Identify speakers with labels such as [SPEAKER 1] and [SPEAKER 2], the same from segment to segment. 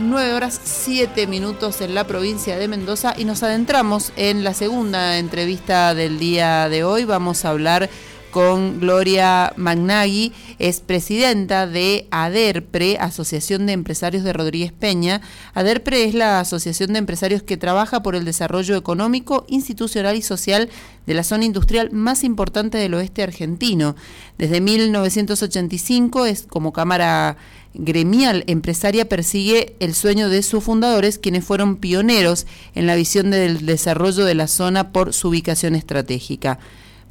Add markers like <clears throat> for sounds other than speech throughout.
[SPEAKER 1] 9 horas 7 minutos en la provincia de Mendoza y nos adentramos en la segunda entrevista del día de hoy. Vamos a hablar con Gloria Magnagui, es presidenta de ADERPRE, Asociación de Empresarios de Rodríguez Peña. ADERPRE es la asociación de empresarios que trabaja por el desarrollo económico, institucional y social de la zona industrial más importante del oeste argentino. Desde 1985 es como Cámara gremial empresaria persigue el sueño de sus fundadores, quienes fueron pioneros en la visión del desarrollo de la zona por su ubicación estratégica.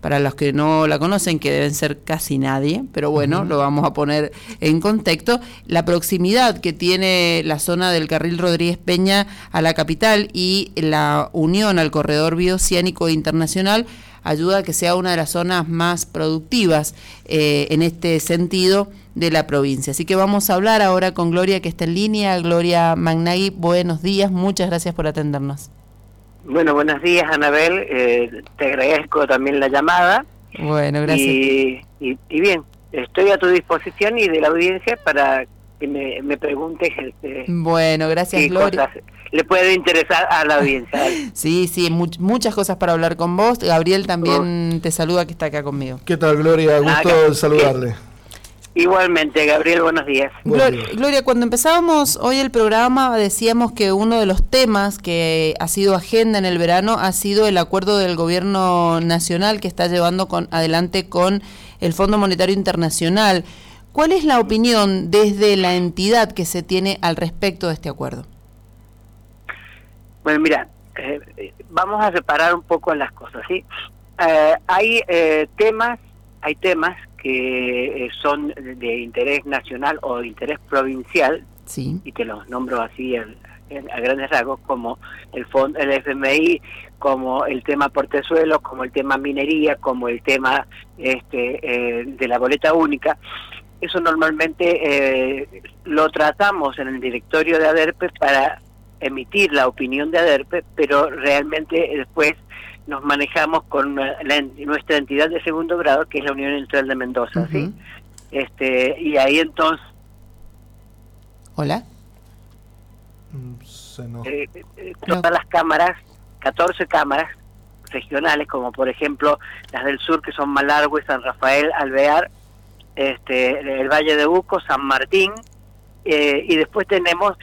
[SPEAKER 1] Para los que no la conocen, que deben ser casi nadie, pero bueno, lo vamos a poner en contexto, la proximidad que tiene la zona del carril Rodríguez Peña a la capital y la unión al corredor bioceánico internacional ayuda a que sea una de las zonas más productivas eh, en este sentido de la provincia. Así que vamos a hablar ahora con Gloria que está en línea. Gloria Magnagui, buenos días, muchas gracias por atendernos.
[SPEAKER 2] Bueno, buenos días, Anabel. Eh, te agradezco también la llamada.
[SPEAKER 1] Bueno, gracias.
[SPEAKER 2] Y, bien, estoy a tu disposición y de la audiencia para que me, me preguntes. Este,
[SPEAKER 1] bueno, gracias, Gloria.
[SPEAKER 2] le puede interesar a la audiencia. <laughs>
[SPEAKER 1] sí, sí, muchas cosas para hablar con vos. Gabriel también te saluda que está acá conmigo.
[SPEAKER 3] ¿Qué tal, Gloria? Gusto saludarle.
[SPEAKER 2] Igualmente, Gabriel, buenos días.
[SPEAKER 1] Gloria, cuando empezábamos hoy el programa decíamos que uno de los temas que ha sido agenda en el verano ha sido el acuerdo del gobierno nacional que está llevando con, adelante con el Fondo Monetario Internacional. ¿Cuál es la opinión desde la entidad que se tiene al respecto de este acuerdo?
[SPEAKER 2] Bueno, mira, eh, vamos a separar un poco las cosas, ¿sí? Eh, hay eh, temas, hay temas que eh, son de interés nacional o de interés provincial,
[SPEAKER 1] sí.
[SPEAKER 2] y te los nombro así a, grandes rasgos, como el, fondo, el FMI, como el tema portezuelo, como el tema minería, como el tema este, eh, de la boleta única. Eso normalmente eh, lo tratamos en el directorio de ADERPE para emitir la opinión de ADERPE, pero realmente después nos manejamos con nuestra entidad de segundo grado, que es la Unión Industrial de Mendoza, ¿sí? Este, y ahí entonces...
[SPEAKER 1] Hola.
[SPEAKER 2] Mm, eh, eh, todas las cámaras, 14 cámaras regionales, como por ejemplo las del sur, que son Malargüe, San Rafael, Alvear, este, el Valle de Uco, San Martín, eh, y después tenemos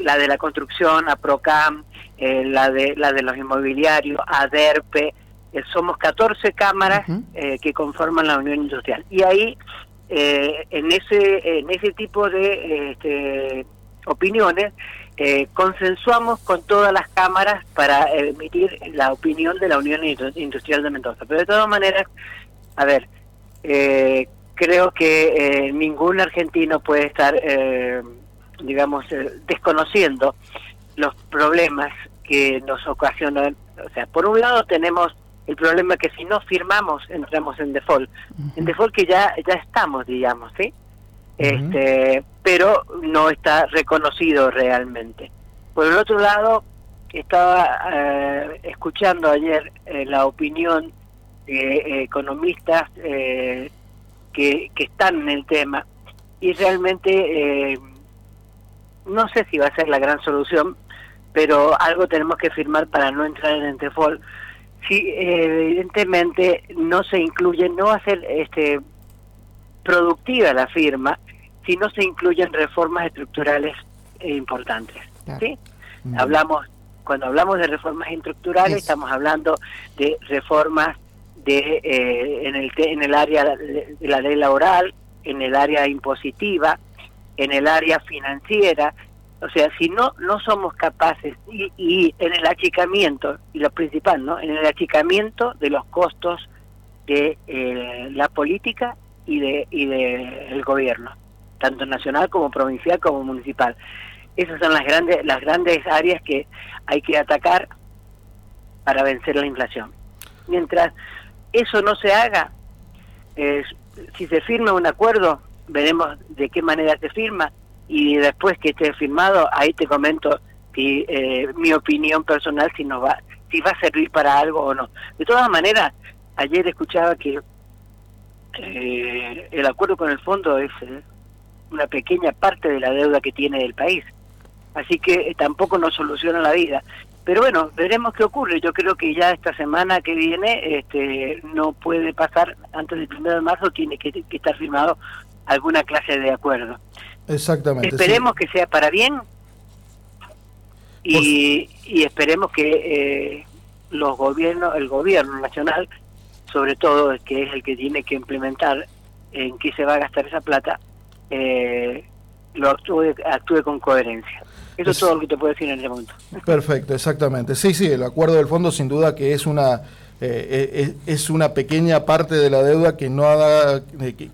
[SPEAKER 2] la de la construcción, APROCAM, eh, la de la de los inmobiliarios, ADERPE, eh, somos 14 cámaras eh, que conforman la Unión Industrial. Y ahí, en ese en ese tipo de este, opiniones, consensuamos con todas las cámaras para emitir la opinión de la Unión Industrial de Mendoza. Pero de todas maneras, a ver, creo que ningún argentino puede estar, digamos, desconociendo los problemas que nos ocasionan. O sea, por un lado tenemos el problema que si no firmamos entramos en default. En default que ya ya estamos, digamos, ¿sí? Este, pero no está reconocido realmente. Por el otro lado, estaba eh, escuchando ayer eh, la opinión de eh, economistas que, que están en el tema y realmente no sé si va a ser la gran solución, pero algo tenemos que firmar para no entrar en Entefol. Si evidentemente no se incluye, no va a ser este, productiva la firma si no se incluyen reformas estructurales importantes. ¿sí? Hablamos, cuando hablamos de reformas estructurales, estamos hablando de reformas de eh, en, el, en el área de la ley laboral, en el área impositiva, en el área financiera, o sea, si no no somos capaces y, y, en el achicamiento y lo principal, ¿no? En el achicamiento de los costos de eh, la política y de y de el gobierno, tanto nacional como provincial como municipal. Esas son las grandes las grandes áreas que hay que atacar para vencer la inflación. Mientras eso no se haga, si se firma un acuerdo, veremos de qué manera se firma y después que esté firmado, ahí te comento si, eh, mi opinión personal si nos va si va a servir para algo o no. De todas maneras, ayer escuchaba que eh, el acuerdo con el fondo es eh, una pequeña parte de la deuda que tiene el país. Así que tampoco nos soluciona la vida. Pero bueno, veremos qué ocurre. Yo creo que ya esta semana que viene este, no puede pasar, antes del 1 de marzo tiene que, estar firmado alguna clase de acuerdo.
[SPEAKER 3] Exactamente.
[SPEAKER 2] Esperemos que sea para bien y, y esperemos que eh, los gobiernos, el gobierno nacional, sobre todo que es el que tiene que implementar en qué se va a gastar esa plata, eh, lo actúe, actúe con coherencia. Eso es, todo lo que te puedo decir en este momento.
[SPEAKER 3] Perfecto, exactamente. Sí, sí, el acuerdo del fondo sin duda que es una eh, es, una pequeña parte de la deuda que no haga,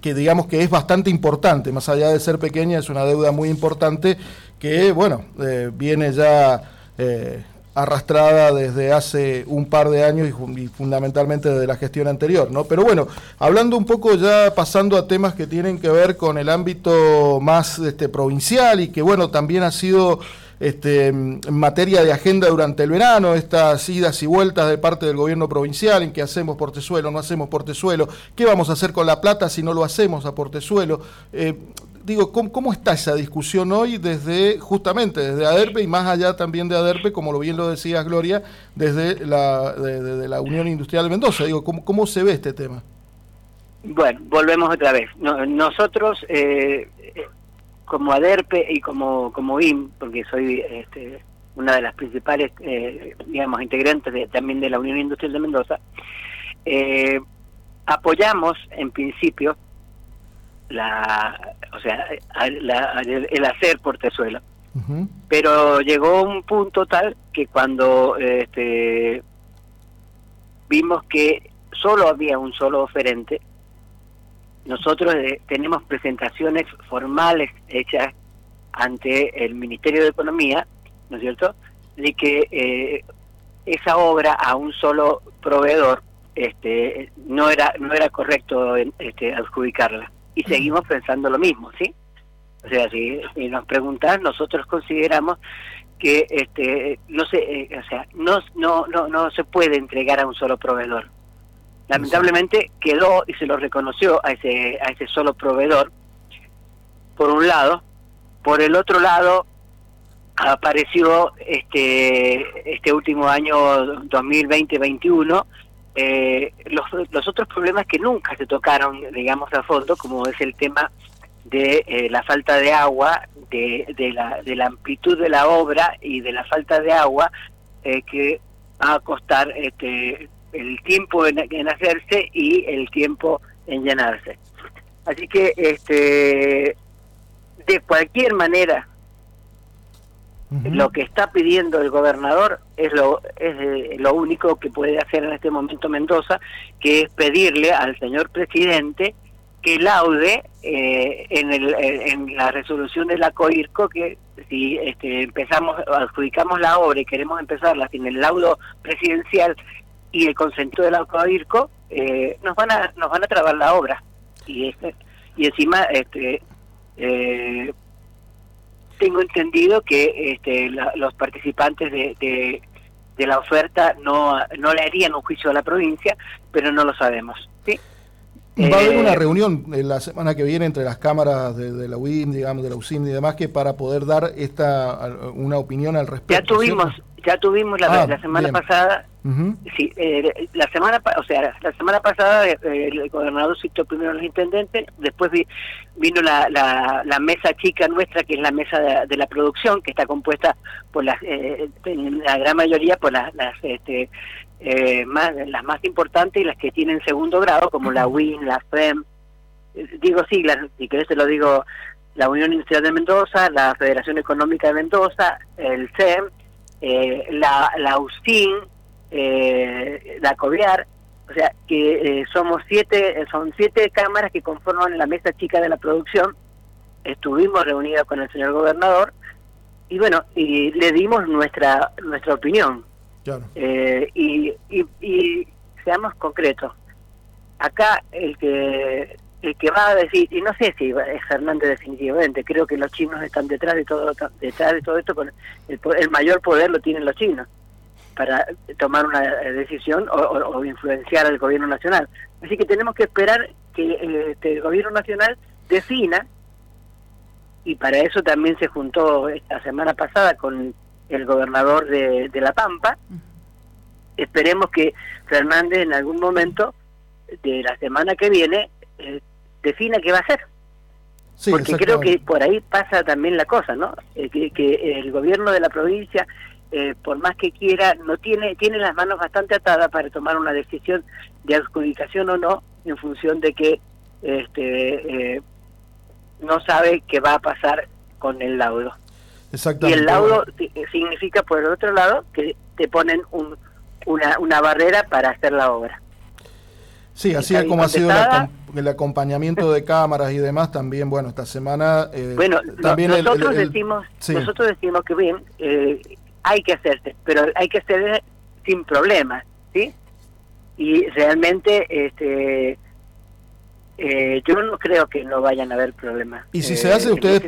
[SPEAKER 3] que, digamos que es bastante importante, más allá de ser pequeña, es una deuda muy importante que, bueno, eh, viene ya eh, arrastrada desde hace un par de años y, fundamentalmente desde la gestión anterior, ¿no? Pero bueno, hablando un poco ya pasando a temas que tienen que ver con el ámbito más este, provincial y que bueno, también ha sido este, materia de agenda durante el verano, estas idas y vueltas de parte del gobierno provincial en que hacemos portezuelo, no hacemos portezuelo, qué vamos a hacer con la plata si no lo hacemos a portezuelo. Eh, digo, ¿cómo, está esa discusión hoy desde, justamente, desde ADERPE y más allá también de ADERPE, como lo bien lo decías, Gloria, desde la, de, la Unión Industrial de Mendoza? Digo, ¿cómo, ¿cómo se ve este tema?
[SPEAKER 2] Bueno, volvemos otra vez. nosotros, eh, como ADERPE y como, como IM, porque soy este, una de las principales, eh, digamos, integrantes de, también de la Unión Industrial de Mendoza, eh, apoyamos en principio la, o sea, el, hacer portezuelo. Pero llegó un punto tal que cuando este, vimos que solo había un solo oferente, nosotros eh, tenemos presentaciones formales hechas ante el Ministerio de Economía, ¿no es cierto?, de que eh, esa obra a un solo proveedor este, no era no era correcto este, adjudicarla y seguimos pensando lo mismo, ¿sí? O sea, si, nos preguntan, nosotros consideramos que este no se eh, o sea, no, no no no se puede entregar a un solo proveedor. Lamentablemente quedó y se lo reconoció a ese a ese solo proveedor por un lado, por el otro lado apareció este este último año 2020-21 eh, los, los otros problemas que nunca se tocaron, digamos, a fondo, como es el tema de eh, la falta de agua, de, de, la, de la amplitud de la obra y de la falta de agua, eh, que va a costar este, el tiempo en, en, hacerse y el tiempo en llenarse. Así que, este, de cualquier manera, lo que está pidiendo el gobernador es lo es eh, lo único que puede hacer en este momento Mendoza, que es pedirle al señor presidente que laude eh, en, el, en la resolución de la que si este, empezamos adjudicamos la obra y queremos empezarla sin el laudo presidencial y el consento de la COIRCO eh, nos van a nos van a trabar la obra. Y este y encima este eh, tengo entendido que este, los participantes de, de, la oferta no, no le harían un juicio a la provincia, pero no lo sabemos. ¿sí?
[SPEAKER 3] Va a haber una eh, reunión en la semana que viene entre las cámaras de, la UIM, digamos, de la UCIM y demás, que para poder dar esta una opinión al respecto.
[SPEAKER 2] Ya tuvimos, ya tuvimos la, ah, semana pasada, sí, eh, la semana, o sea, la semana pasada eh, el gobernador citó primero a los intendentes, después vino la, la, mesa chica nuestra, que es la mesa de, la producción, que está compuesta por las, la gran mayoría por las, las este, eh, más, las más importantes y las que tienen segundo grado, como la WIN, la FEM, eh, digo siglas, si querés te lo digo, la Unión Industrial de Mendoza, la Federación Económica de Mendoza, el CEM, eh, la, la USIN, eh, la COVIAR, o sea que somos siete, son siete cámaras que conforman la mesa chica de la producción, estuvimos reunidos con el señor gobernador y bueno, y le dimos nuestra, nuestra opinión eh, y, y, seamos concretos. Acá el que el que va a decir, y no sé si es Fernández definitivamente, creo que los chinos están detrás de todo detrás de todo esto, el, el mayor poder lo tienen los chinos para tomar una decisión o, influenciar al gobierno nacional. Así que tenemos que esperar que este, el gobierno nacional defina y para eso también se juntó esta semana pasada con el gobernador de, La Pampa. Esperemos que Fernández en algún momento de la semana que viene eh, defina qué va a hacer. Porque creo que por ahí pasa también la cosa, ¿no? Eh, que, el gobierno de la provincia, eh, por más que quiera, no tiene tiene las manos bastante atadas para tomar una decisión de adjudicación o no en función de que este no sabe qué va a pasar con el laudo. Y el laudo significa, por el otro lado, que te ponen un, una, una barrera para hacer la obra.
[SPEAKER 3] Sí, así es como ha sido el acompañamiento de cámaras y demás también, bueno, esta semana...
[SPEAKER 2] Eh, bueno, también nosotros, decimos, nosotros decimos que bien, eh, hay que hacerse, pero hay que hacer sin problemas, ¿sí? Y realmente este eh, yo no creo que no vayan a haber problemas.
[SPEAKER 3] Y si se hace, eh, ustedes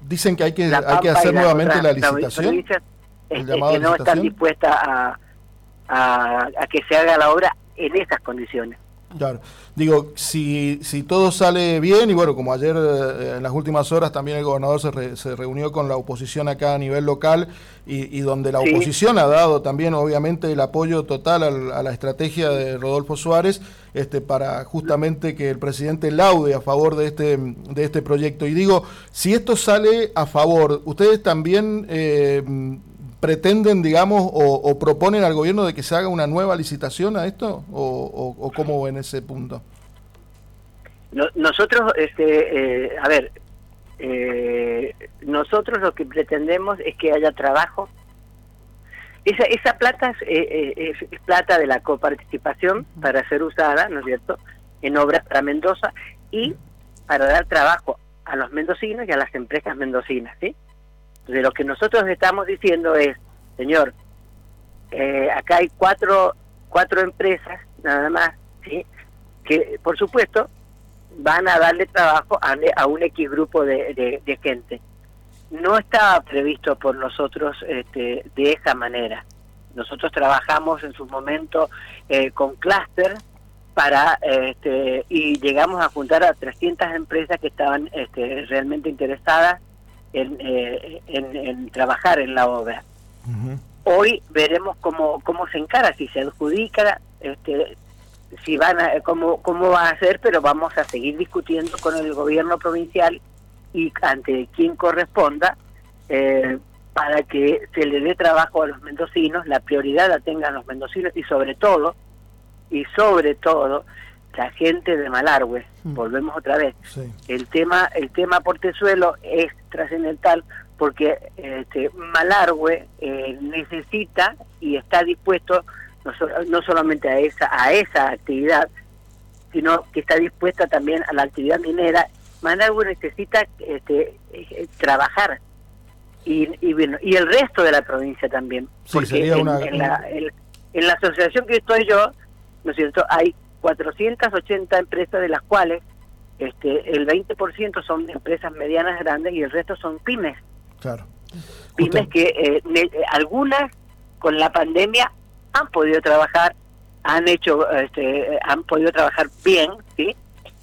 [SPEAKER 3] dicen que hay que, hay que hacer nuevamente la licitación.
[SPEAKER 2] Es, que no están dispuestas a, a, que se haga la obra en esas condiciones.
[SPEAKER 3] Claro. Digo, si, si todo sale bien, y bueno, como ayer eh, en las últimas horas también el gobernador se, se reunió con la oposición acá a nivel local y, donde la oposición ha dado también obviamente el apoyo total a la estrategia de Rodolfo Suárez este, para justamente que el presidente laude a favor de este, de este proyecto. Y digo, si esto sale a favor, ¿ustedes también... Eh, pretenden, digamos, o, proponen al gobierno de que se haga una nueva licitación a esto? ¿O, o, cómo ven ese punto?
[SPEAKER 2] nosotros, este, eh, a ver, eh, nosotros lo que pretendemos es que haya trabajo. Esa, esa plata eh, es, plata de la coparticipación para ser usada, ¿no es cierto?, en obras para Mendoza y para dar trabajo a los mendocinos y a las empresas mendocinas, ¿sí? De lo que nosotros estamos diciendo es, señor, eh, acá hay cuatro, cuatro empresas nada más, ¿sí? que por supuesto van a darle trabajo a, un X grupo de, de, gente. No estaba previsto por nosotros este, de esa manera. Nosotros trabajamos en su momento eh, con clúster para este, y llegamos a juntar a 300 empresas que estaban este, realmente interesadas eh, en, en, trabajar en la obra. Hoy veremos cómo, cómo se encara, si se adjudica, este, si van a, cómo, cómo va a ser, pero vamos a seguir discutiendo con el gobierno provincial y ante quien corresponda eh, para que se le dé trabajo a los mendocinos, la prioridad la tengan los mendocinos y sobre todo, y sobre todo, la gente de Malargüe, mm. volvemos otra vez, el tema el tema Portezuelo es trascendental porque este, Malargüe eh, necesita y está dispuesto no, no, solamente a esa a esa actividad, sino que está dispuesta también a la actividad minera. Malargüe necesita este, eh, trabajar y, y, bueno, y el resto de la provincia también, porque en, la, en la asociación que estoy yo, ¿no es cierto? Hay 480 empresas de las cuales este, el 20% son empresas medianas grandes y el resto son pymes.
[SPEAKER 3] Claro.
[SPEAKER 2] Pymes que eh, eh, algunas con la pandemia han podido trabajar, han hecho, este, han podido trabajar bien, sí,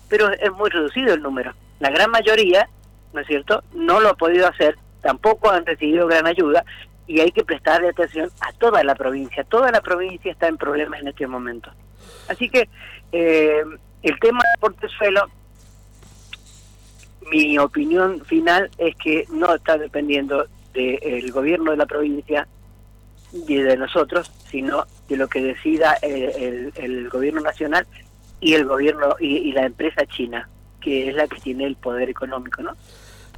[SPEAKER 2] pero es muy reducido el número. La gran mayoría, ¿no es cierto?, no lo ha podido hacer, tampoco han recibido gran ayuda y hay que prestarle atención a toda la provincia. Toda la provincia está en problemas en este momento. Así que eh, el tema del portezuelo, mi opinión final es que no está dependiendo del gobierno de la provincia y de nosotros, sino de lo que decida eh, el, gobierno nacional y el gobierno y la empresa china, que es la que tiene el poder económico, ¿no?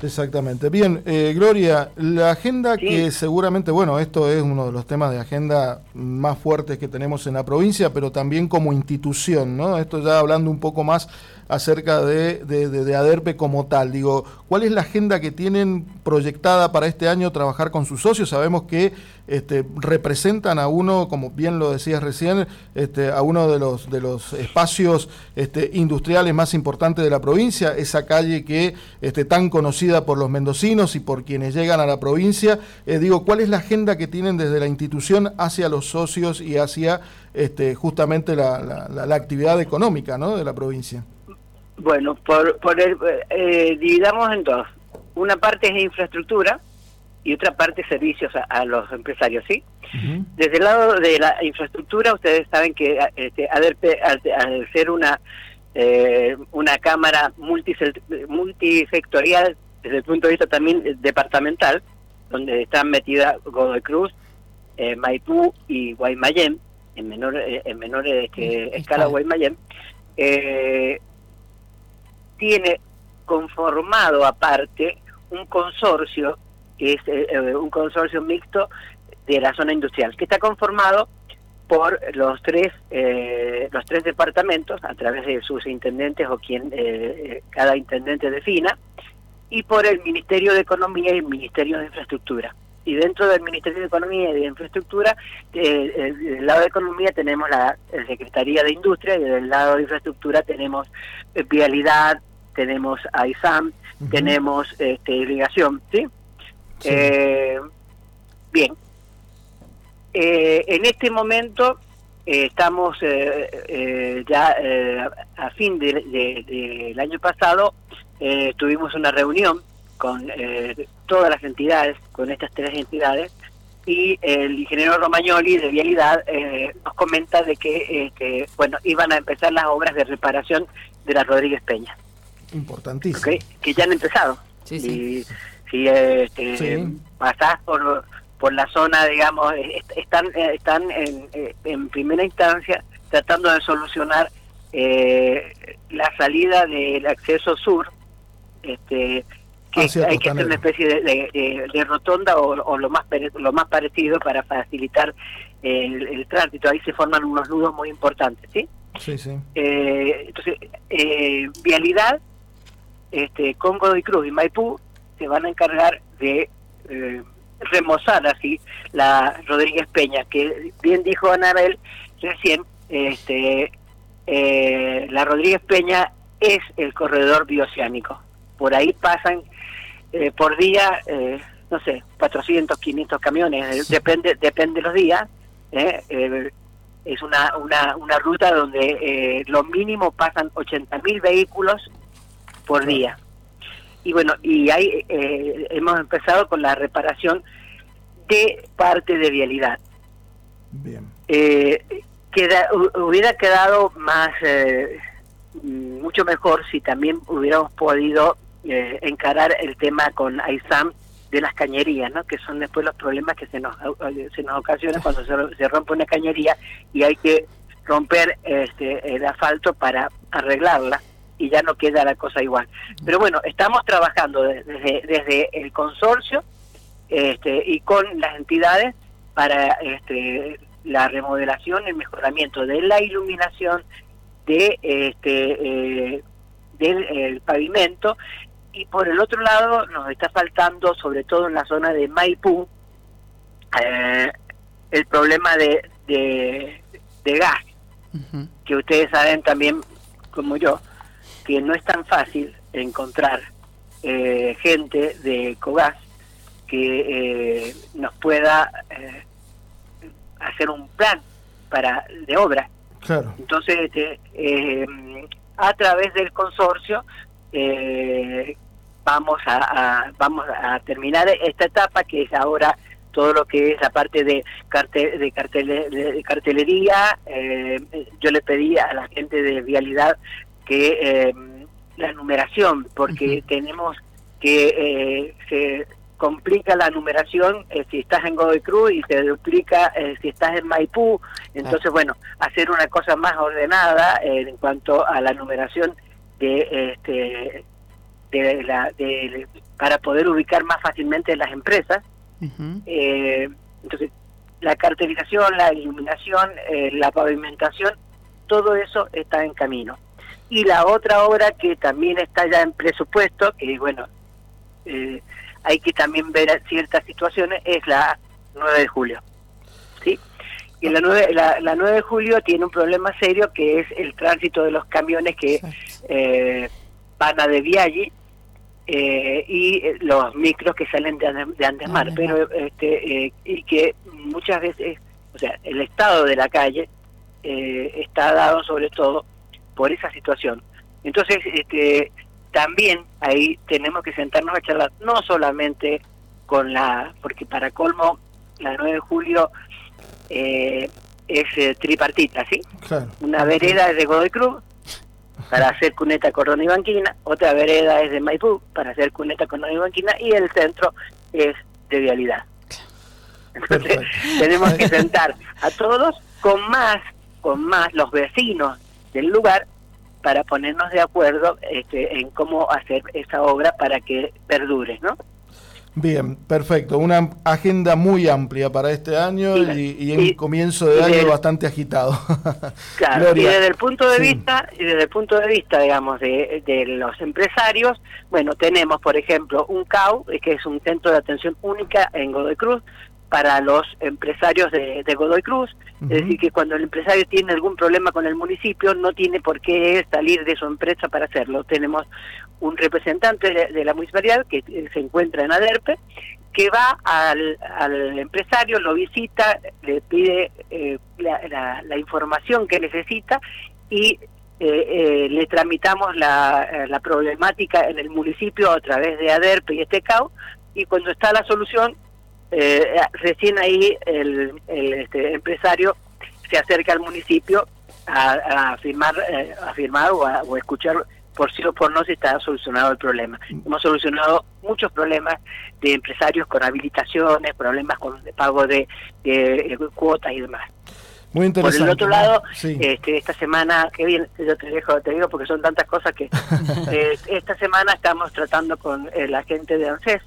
[SPEAKER 3] Exactamente. Bien, eh, Gloria, la agenda que seguramente, bueno, esto es uno de los temas de agenda más fuertes que tenemos en la provincia, pero también como institución, ¿no? Esto ya hablando un poco más acerca de, de, de, ADERPE como tal. Digo, ¿cuál es la agenda que tienen proyectada para este año trabajar con sus socios? Sabemos que este, representan a uno, como bien lo decías recién, este, a uno de los, de los espacios este, industriales más importantes de la provincia, esa calle que este, tan conocida por los mendocinos y por quienes llegan a la provincia. Eh, digo, ¿cuál es la agenda que tienen desde la institución hacia los socios y hacia este, justamente la, la actividad económica ¿no? de la provincia?
[SPEAKER 2] Bueno, por, por el, eh, dividamos en dos. una parte es infraestructura y otra parte servicios a, los empresarios, ¿sí? Desde el lado de la infraestructura, ustedes saben que este, al, ser una eh, una cámara multisectorial desde el punto de vista también departamental, donde están metidas Godoy Cruz, eh, Maipú y Guaymallén, en menor, eh, en menor este, escala Guaymallén, eh, tiene conformado aparte un consorcio, que es eh, un consorcio mixto de la zona industrial, que está conformado por los tres los tres departamentos a través de sus intendentes o quien cada intendente defina y por el Ministerio de Economía y el Ministerio de Infraestructura. Y dentro del Ministerio de Economía y de Infraestructura, eh, del lado de Economía tenemos la Secretaría de Industria y del lado de Infraestructura tenemos eh, Vialidad, tenemos AISAM, tenemos este, Irrigación, ¿sí? Eh, bien. en este momento estamos ya a fin del año pasado, tuvimos una reunión con eh, todas las entidades, con estas tres entidades, y el ingeniero Romagnoli de Vialidad eh, nos comenta de que, eh, bueno, iban a empezar las obras de reparación de la Rodríguez Peña.
[SPEAKER 3] Importantísimo.
[SPEAKER 2] Que ya han empezado. Sí, sí. si este, pasás por, por la zona, digamos, están, están en, en primera instancia tratando de solucionar la salida del acceso sur, este que hay que hacer una especie de, rotonda o, lo más lo más parecido para facilitar el, tránsito. Ahí se forman unos nudos muy importantes, ¿sí?
[SPEAKER 3] Sí, sí.
[SPEAKER 2] Eh, entonces, eh, vialidad, este, con Godoy Cruz y Maipú se van a encargar de eh, remozar así la Rodríguez Peña, que bien dijo Anabel recién, este, eh, la Rodríguez Peña es el corredor bioceánico. Por ahí pasan eh, por día, eh, no sé, 400, 500 camiones, eh, depende depende de los días. es una, una, una ruta donde lo mínimo pasan 80.000 vehículos por día. Y bueno, y ahí hemos empezado con la reparación de parte de vialidad.
[SPEAKER 3] Bien.
[SPEAKER 2] queda, hubiera quedado más, mucho mejor si también hubiéramos podido eh, encarar el tema con AISAM de las cañerías, ¿no? que son después los problemas que se nos, eh, se nos ocasionan <laughs> cuando se, rompe una cañería y hay que romper este, el asfalto para arreglarla y ya no queda la cosa igual. Pero bueno, estamos trabajando desde, desde el consorcio este, y con las entidades para este, la remodelación, el mejoramiento de la iluminación, de este eh, del pavimento y por el otro lado nos está faltando, sobre todo en la zona de Maipú, eh, el problema de, de, gas, que ustedes saben también, como yo, que no es tan fácil encontrar eh, gente de Cogas que eh, nos pueda hacer un plan para de obra.
[SPEAKER 3] Claro.
[SPEAKER 2] Entonces, este, a través del consorcio eh, vamos a, vamos a terminar esta etapa que es ahora todo lo que es la parte de cartel de, cartel, de cartelería eh, yo le pedí a la gente de vialidad que eh, la numeración porque tenemos que eh, se complica la numeración si estás en Godoy Cruz y se duplica si estás en Maipú. Entonces bueno hacer una cosa más ordenada en cuanto a la numeración de este de la de, para poder ubicar más fácilmente las empresas. Eh, entonces la cartelización la iluminación eh, la pavimentación todo eso está en camino y la otra obra que también está ya en presupuesto que bueno eh, hay que también ver ciertas situaciones es la 9 de julio sí y la 9, la, la 9 de julio tiene un problema serio que es el tránsito de los camiones que eh, van a de Viaggi eh, y eh, los micros que salen de, de Andesmar, ah, pero este, eh, y que muchas veces, o sea, el estado de la calle está dado sobre todo por esa situación. Entonces, este, también ahí tenemos que sentarnos a charlar, no solamente con la, porque para colmo, la 9 de julio eh, es eh, tripartita, ¿sí? Una vereda es de Godoy Cruz para hacer cuneta, cordón y banquina, otra vereda es de Maipú para hacer cuneta, cordón y banquina, y el centro es de vialidad. Entonces <laughs> tenemos que sentar a todos con más, con más los vecinos del lugar para ponernos de acuerdo este, en cómo hacer esa obra para que perdure, ¿no?
[SPEAKER 3] Bien, perfecto. Una agenda muy amplia para este año y, en comienzo de año bastante agitado. <laughs>
[SPEAKER 2] claro, y desde el punto de vista, y desde el punto de vista, digamos, de, de, los empresarios, bueno, tenemos, por ejemplo, un CAU, que es un centro de atención única en Godoy Cruz, para los empresarios de, Godoy Cruz, es decir, que cuando el empresario tiene algún problema con el municipio, no tiene por qué salir de su empresa para hacerlo. Tenemos un representante de, la municipalidad que se encuentra en Aderpe, que va al, empresario, lo visita, le pide eh, la, información que necesita y eh, eh, le tramitamos la, la problemática en el municipio a través de ADERPE y Estecao, y cuando está la solución eh, recién ahí el, este, empresario se acerca al municipio a, firmar, eh, a firmar o a escuchar por sí o por no si está solucionado el problema. Hemos solucionado muchos problemas de empresarios con habilitaciones, problemas con pago de, cuotas y demás.
[SPEAKER 3] Muy interesante.
[SPEAKER 2] Por el otro lado, este, esta semana, que bien, yo te, dejo, te digo porque son tantas cosas que <laughs> eh, esta semana estamos tratando con la gente de ANSES,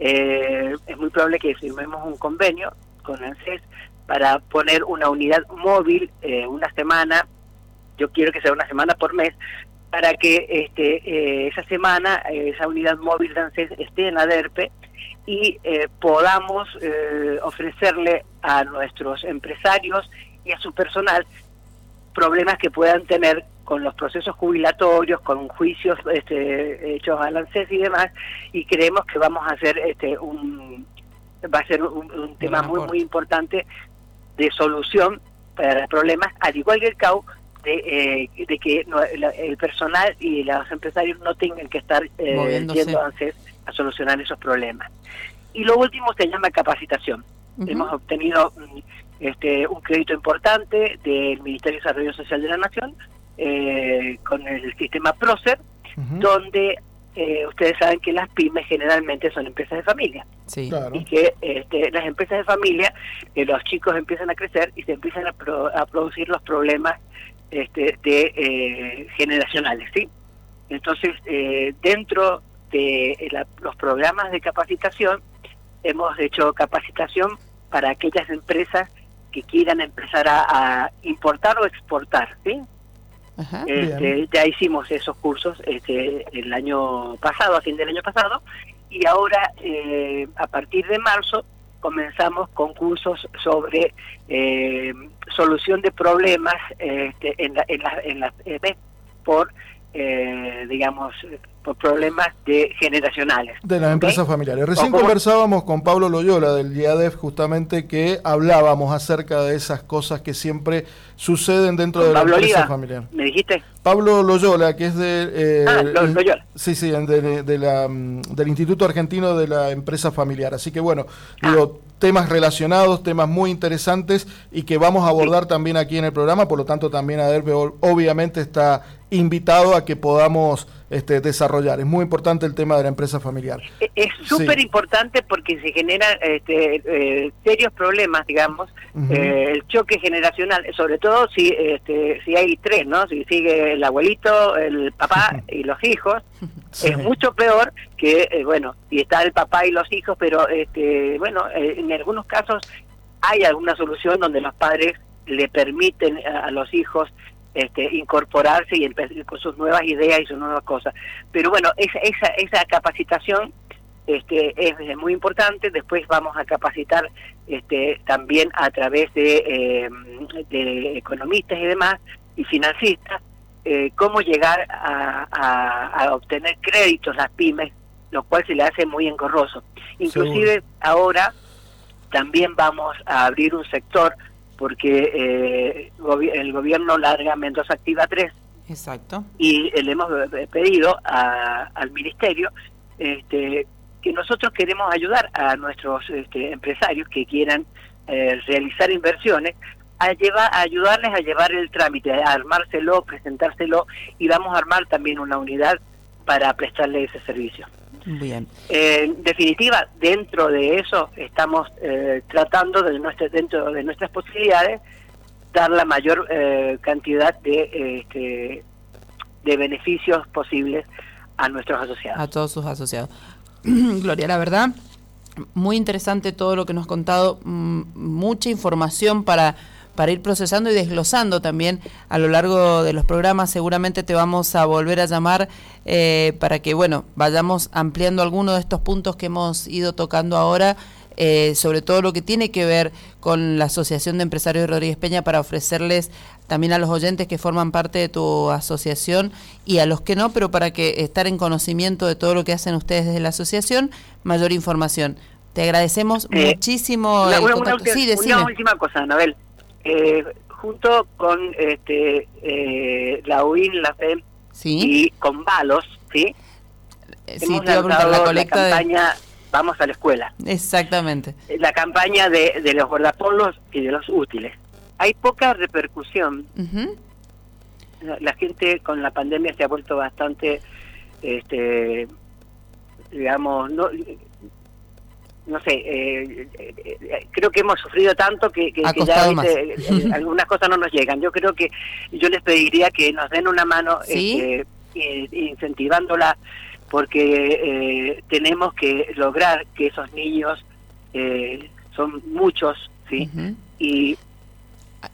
[SPEAKER 2] eh, es muy probable que firmemos un convenio con ANSES para poner una unidad móvil eh, una semana, yo quiero que sea una semana por mes, para que este, eh, esa semana esa unidad móvil de ANSES esté en la DERPE y podamos ofrecerle a nuestros empresarios y a su personal problemas que puedan tener con los procesos jubilatorios, con juicios este, hechos al ANSES y demás, y creemos que vamos a hacer este un va a ser un, tema muy muy importante de solución para problemas, al igual que el CAU, de, eh, de que el personal y los empresarios no tengan que estar eh, yendo a ANSES a solucionar esos problemas. Y lo último se llama capacitación. Hemos obtenido mm, este, un crédito importante del Ministerio de Desarrollo Social de la Nación eh, con el sistema PROCER, donde eh, ustedes saben que las pymes generalmente son empresas de familia. Y que este, las empresas de familia, eh, los chicos empiezan a crecer y se empiezan a, producir los problemas este, de generacionales. ¿sí? Entonces, dentro de los programas de capacitación, hemos hecho capacitación para aquellas empresas que quieran empezar a, a importar o exportar, ¿sí? este, ya hicimos esos cursos este, el año pasado, a fin del año pasado, y ahora eh, a partir de marzo comenzamos con cursos sobre eh, solución de problemas este, en, la, en, la, en la, eh, por, digamos, por problemas de generacionales.
[SPEAKER 3] De las empresas familiares. Recién conversábamos con Pablo Loyola del IADEF justamente que hablábamos acerca de esas cosas que siempre suceden dentro de la empresa familiar.
[SPEAKER 2] ¿Me dijiste?
[SPEAKER 3] Pablo Loyola, que es de...
[SPEAKER 2] Eh, ah, Loyola.
[SPEAKER 3] Sí, sí, de, la, mm, del Instituto Argentino de la Empresa Familiar. Así que bueno, ah. digo, temas relacionados, temas muy interesantes y que vamos a abordar también aquí en el programa, por lo tanto también ADERPE obviamente está invitado a que podamos este, desarrollar. Es muy importante el tema de la empresa familiar.
[SPEAKER 2] E-, es súper importante porque se generan este, eh, serios problemas, digamos, eh, el choque generacional, sobre todo si este, si hay tres, ¿no? Si sigue el abuelito, el papá y los hijos, es mucho peor que, eh, bueno, si está el papá y los hijos, pero, este, bueno, en algunos casos hay alguna solución donde los padres le permiten a los hijos este, incorporarse y empezar con sus nuevas ideas y sus nuevas cosas. Pero bueno, esa, esa, esa capacitación este, es muy importante. Después vamos a capacitar este, también a través de, em, de economistas y demás y financistas eh, cómo llegar a, a, obtener créditos las pymes, lo cual se le hace muy engorroso. Inclusive ahora también vamos a abrir un sector porque eh, el gobierno larga Mendoza Activa 3
[SPEAKER 1] Exacto.
[SPEAKER 2] Y le hemos pedido al ministerio este, que nosotros queremos ayudar a nuestros este, empresarios que quieran eh, realizar inversiones a, llevar, a ayudarles a llevar el trámite, a armárselo, presentárselo y vamos a armar también una unidad para prestarle ese servicio.
[SPEAKER 1] Bien.
[SPEAKER 2] Eh, en definitiva, dentro de eso estamos eh, tratando de nuestra, dentro de nuestras posibilidades dar la mayor eh, cantidad de, este, de beneficios posibles a nuestros asociados.
[SPEAKER 1] A todos sus asociados. <clears throat> Gloria, la verdad, muy interesante todo lo que nos has contado, mm, mucha información para para ir procesando y desglosando también a lo largo de los programas. Seguramente te vamos a volver a llamar eh, para que, bueno, vayamos ampliando algunos de estos puntos que hemos ido tocando ahora. Eh, sobre todo lo que tiene que ver con la Asociación de Empresarios de Rodríguez Peña para ofrecerles también a los oyentes que forman parte de tu asociación y a los que no, pero para que estar en conocimiento de todo lo que hacen ustedes desde la asociación, mayor información. Te agradecemos eh, muchísimo
[SPEAKER 2] el contacto. sí, una última cosa, Anabel eh, junto con este, eh, la UIN, la FEM y con Balos, ¿sí?
[SPEAKER 1] Eh, sí, Hemos lanzado la, colecta
[SPEAKER 2] la campaña Vamos a la escuela.
[SPEAKER 1] Exactamente.
[SPEAKER 2] La campaña de, de los guardapolos y de los útiles. Hay poca repercusión. La gente con la pandemia se ha vuelto bastante, este, digamos, no, no sé, eh, eh, creo que hemos sufrido tanto que, ya <laughs> eh, algunas cosas no nos llegan. Yo creo que yo les pediría que nos den una mano este, incentivándola porque tenemos que lograr que esos niños, son muchos, ¿sí? Y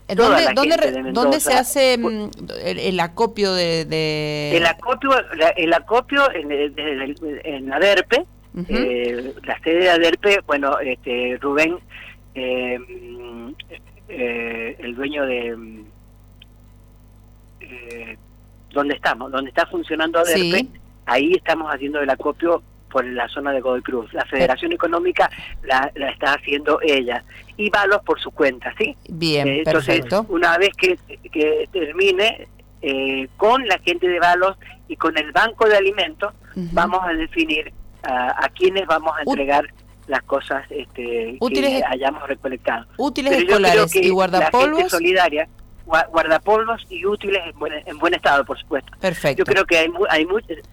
[SPEAKER 1] ¿Dónde, dónde, ¿Dónde, se hace mm, el, acopio de,
[SPEAKER 2] El acopio, el acopio en, en, en ADERPE, eh, la sede de ADERPE, bueno, este, Rubén, eh, eh, el dueño de... donde estamos, donde está funcionando ADERPE, ahí estamos haciendo el acopio por la zona de Godoy Cruz. La Federación Económica la, está haciendo ella. Y Valos por su cuenta, ¿sí?
[SPEAKER 1] Bien, Entonces,
[SPEAKER 2] una vez que, que termine, con la gente de Valos y con el Banco de Alimentos, vamos a definir a, quienes vamos a entregar las cosas este, que hayamos recolectado.
[SPEAKER 1] Útiles escolares y guardapolvos.
[SPEAKER 2] La solidaria, guardapolvos y útiles en buen, estado, por supuesto.
[SPEAKER 1] Perfecto.
[SPEAKER 2] Yo creo que hay, hay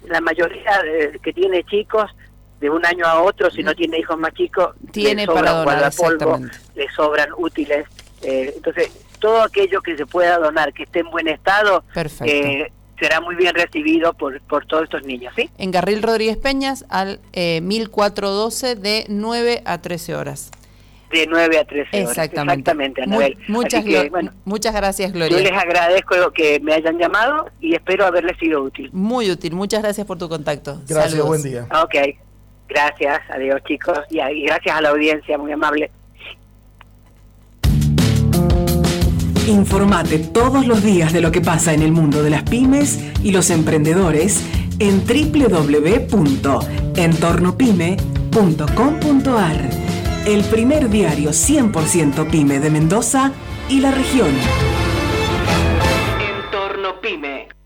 [SPEAKER 2] la mayoría que tiene chicos de un año a otro, si no tiene hijos más chicos,
[SPEAKER 1] tiene para
[SPEAKER 2] guardapolvos, le sobran útiles. Eh, entonces, todo aquello que se pueda donar que esté en buen estado,
[SPEAKER 1] Perfecto. Eh,
[SPEAKER 2] será muy bien recibido por, por todos estos niños. ¿sí?
[SPEAKER 1] En Garril Rodríguez Peñas al eh, 1412 de 9 a 13 horas.
[SPEAKER 2] De 9 a 13
[SPEAKER 1] horas. Exactamente, Anabel. muchas, muchas gracias, Gloria.
[SPEAKER 2] Yo les agradezco que me hayan llamado y espero haberles sido útil.
[SPEAKER 1] Muy útil. Muchas gracias por tu contacto.
[SPEAKER 3] Gracias, buen día.
[SPEAKER 2] Ok. Gracias, adiós chicos y gracias a la audiencia, muy amable.
[SPEAKER 4] Informate todos los días de lo que pasa en el mundo de las pymes y los emprendedores en www.entornopyme.com.ar, el primer diario 100% pyme de Mendoza y la región. Entorno Pyme.